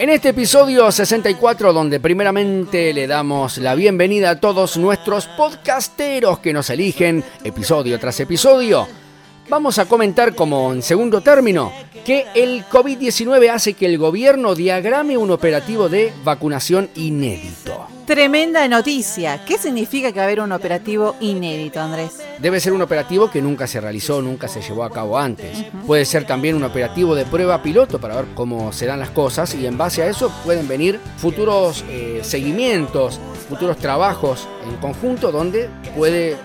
En este episodio 64, donde primeramente le damos la bienvenida a todos nuestros podcasteros que nos eligen episodio tras episodio, vamos a comentar como en segundo término que el COVID-19 hace que el gobierno diagrame un operativo de vacunación inédito. Tremenda noticia. ¿Qué significa que va a haber un operativo inédito, Andrés? Debe ser un operativo que nunca se realizó, nunca se llevó a cabo antes. Puede ser también un operativo de prueba piloto para ver cómo se dan las cosas y en base a eso pueden venir futuros eh, seguimientos, futuros trabajos en conjunto donde puede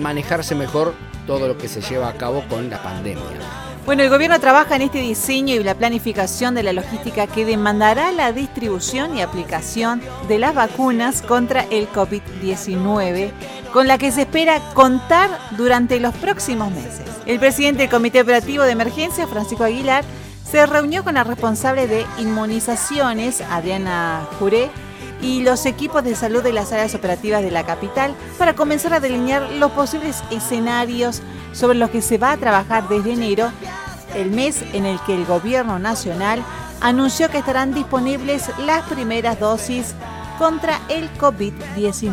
manejarse mejor todo lo que se lleva a cabo con la pandemia. Bueno, el gobierno trabaja en este diseño y la planificación de la logística que demandará la distribución y aplicación de las vacunas contra el COVID-19, con la que se espera contar durante los próximos meses. El presidente del Comité Operativo de Emergencia, Francisco Aguilar, se reunió con la responsable de inmunizaciones, Adriana Juré, y los equipos de salud de las áreas operativas de la capital para comenzar a delinear los posibles escenarios sobre los que se va a trabajar desde enero, el mes en el que el gobierno nacional anunció que estarán disponibles las primeras dosis contra el COVID-19.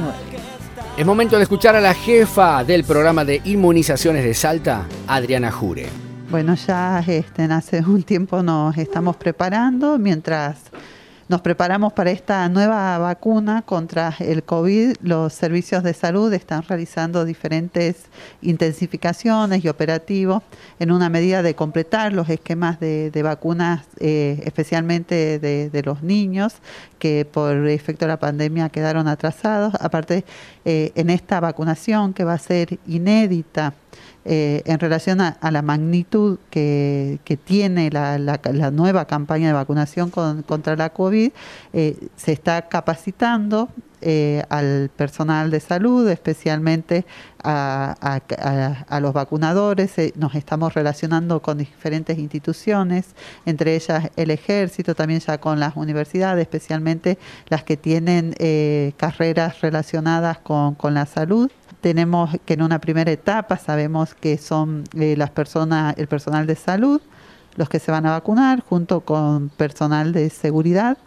Es momento de escuchar a la jefa del programa de inmunizaciones de Salta, Adriana Jure. Bueno, ya este, hace un tiempo nos estamos preparando mientras nos preparamos para esta nueva vacuna contra el COVID. Los servicios de salud están realizando diferentes intensificaciones y operativos en una medida de completar los esquemas de, vacunas, eh, especialmente de, los niños, que por efecto de la pandemia quedaron atrasados. Aparte, eh, en esta vacunación que va a ser inédita, eh, en relación a, la magnitud que, tiene la, nueva campaña de vacunación contra la COVID, eh, se está capacitando eh, al personal de salud, especialmente a, los vacunadores. nos estamos relacionando con diferentes instituciones, entre ellas el ejército, también ya con las universidades, especialmente las que tienen carreras relacionadas con la salud tenemos que en una primera etapa sabemos que son eh, las personas, el personal de salud, los que se van a vacunar, junto con personal de seguridad,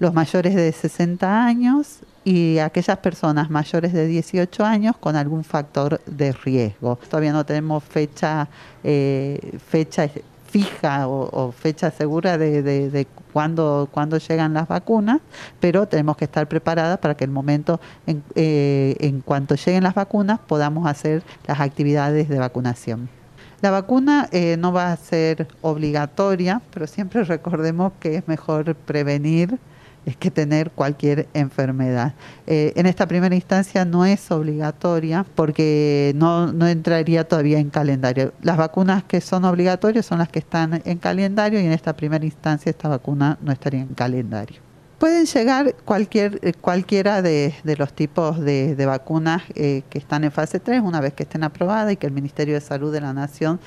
los mayores de 60 años y aquellas personas mayores de 18 años con algún factor de riesgo. Todavía no tenemos fecha, eh, fecha fija o, fecha segura de, de, cuándo, llegan las vacunas, pero tenemos que estar preparadas para que el momento, en, eh, en cuanto lleguen las vacunas, podamos hacer las actividades de vacunación. La vacuna eh, no va a ser obligatoria, pero siempre recordemos que es mejor prevenir es que tener cualquier enfermedad. Eh, en esta primera instancia no es obligatoria porque no, no entraría todavía en calendario. Las vacunas que son obligatorias son las que están en calendario y en esta primera instancia esta vacuna no estaría en calendario. Pueden llegar cualquier, eh, cualquiera de, los tipos de, vacunas eh, que están en fase 3 una vez que estén aprobadas y que el Ministerio de Salud de la Nación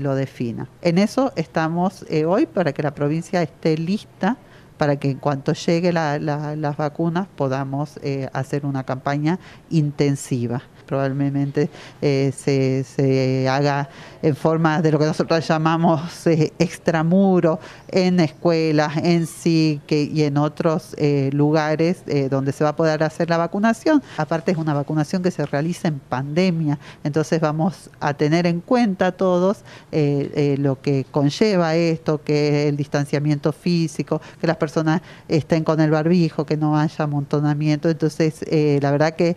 lo defina. En eso estamos hoy para que la provincia esté lista para que en cuanto llegue las vacunas podamos eh, hacer una campaña intensiva probablemente eh, se, haga en forma de lo que nosotros llamamos eh, extramuro, en escuelas, en sí y en otros eh, lugares donde se va a poder hacer la vacunación. Aparte es una vacunación que se realiza en pandemia, entonces vamos a tener en cuenta todos lo que conlleva esto, que el distanciamiento físico, que las personas estén con el barbijo, que no haya amontonamiento. Entonces, la verdad que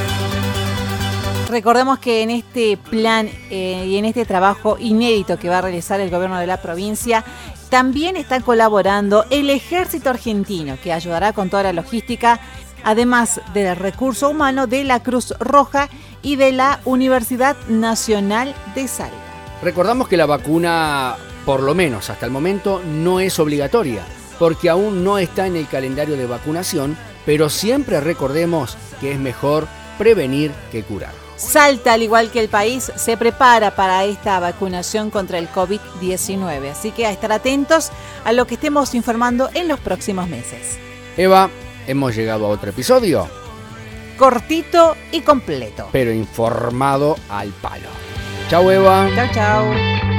Recordemos que en este plan eh, y en este trabajo inédito que va a realizar el gobierno de la provincia, también está colaborando el ejército argentino, que ayudará con toda la logística, además del recurso humano de la Cruz Roja y de la Universidad Nacional de Salta. Recordamos que la vacuna, por lo menos hasta el momento, no es obligatoria, porque aún no está en el calendario de vacunación, pero siempre recordemos que es mejor prevenir que curar. Salta, al igual que el país, se prepara para esta vacunación contra el COVID-19, así que a estar atentos a lo que estemos informando en los próximos meses. Eva, hemos llegado a otro episodio. Cortito y completo. Pero informado al palo. Chau Eva. Chau, chau.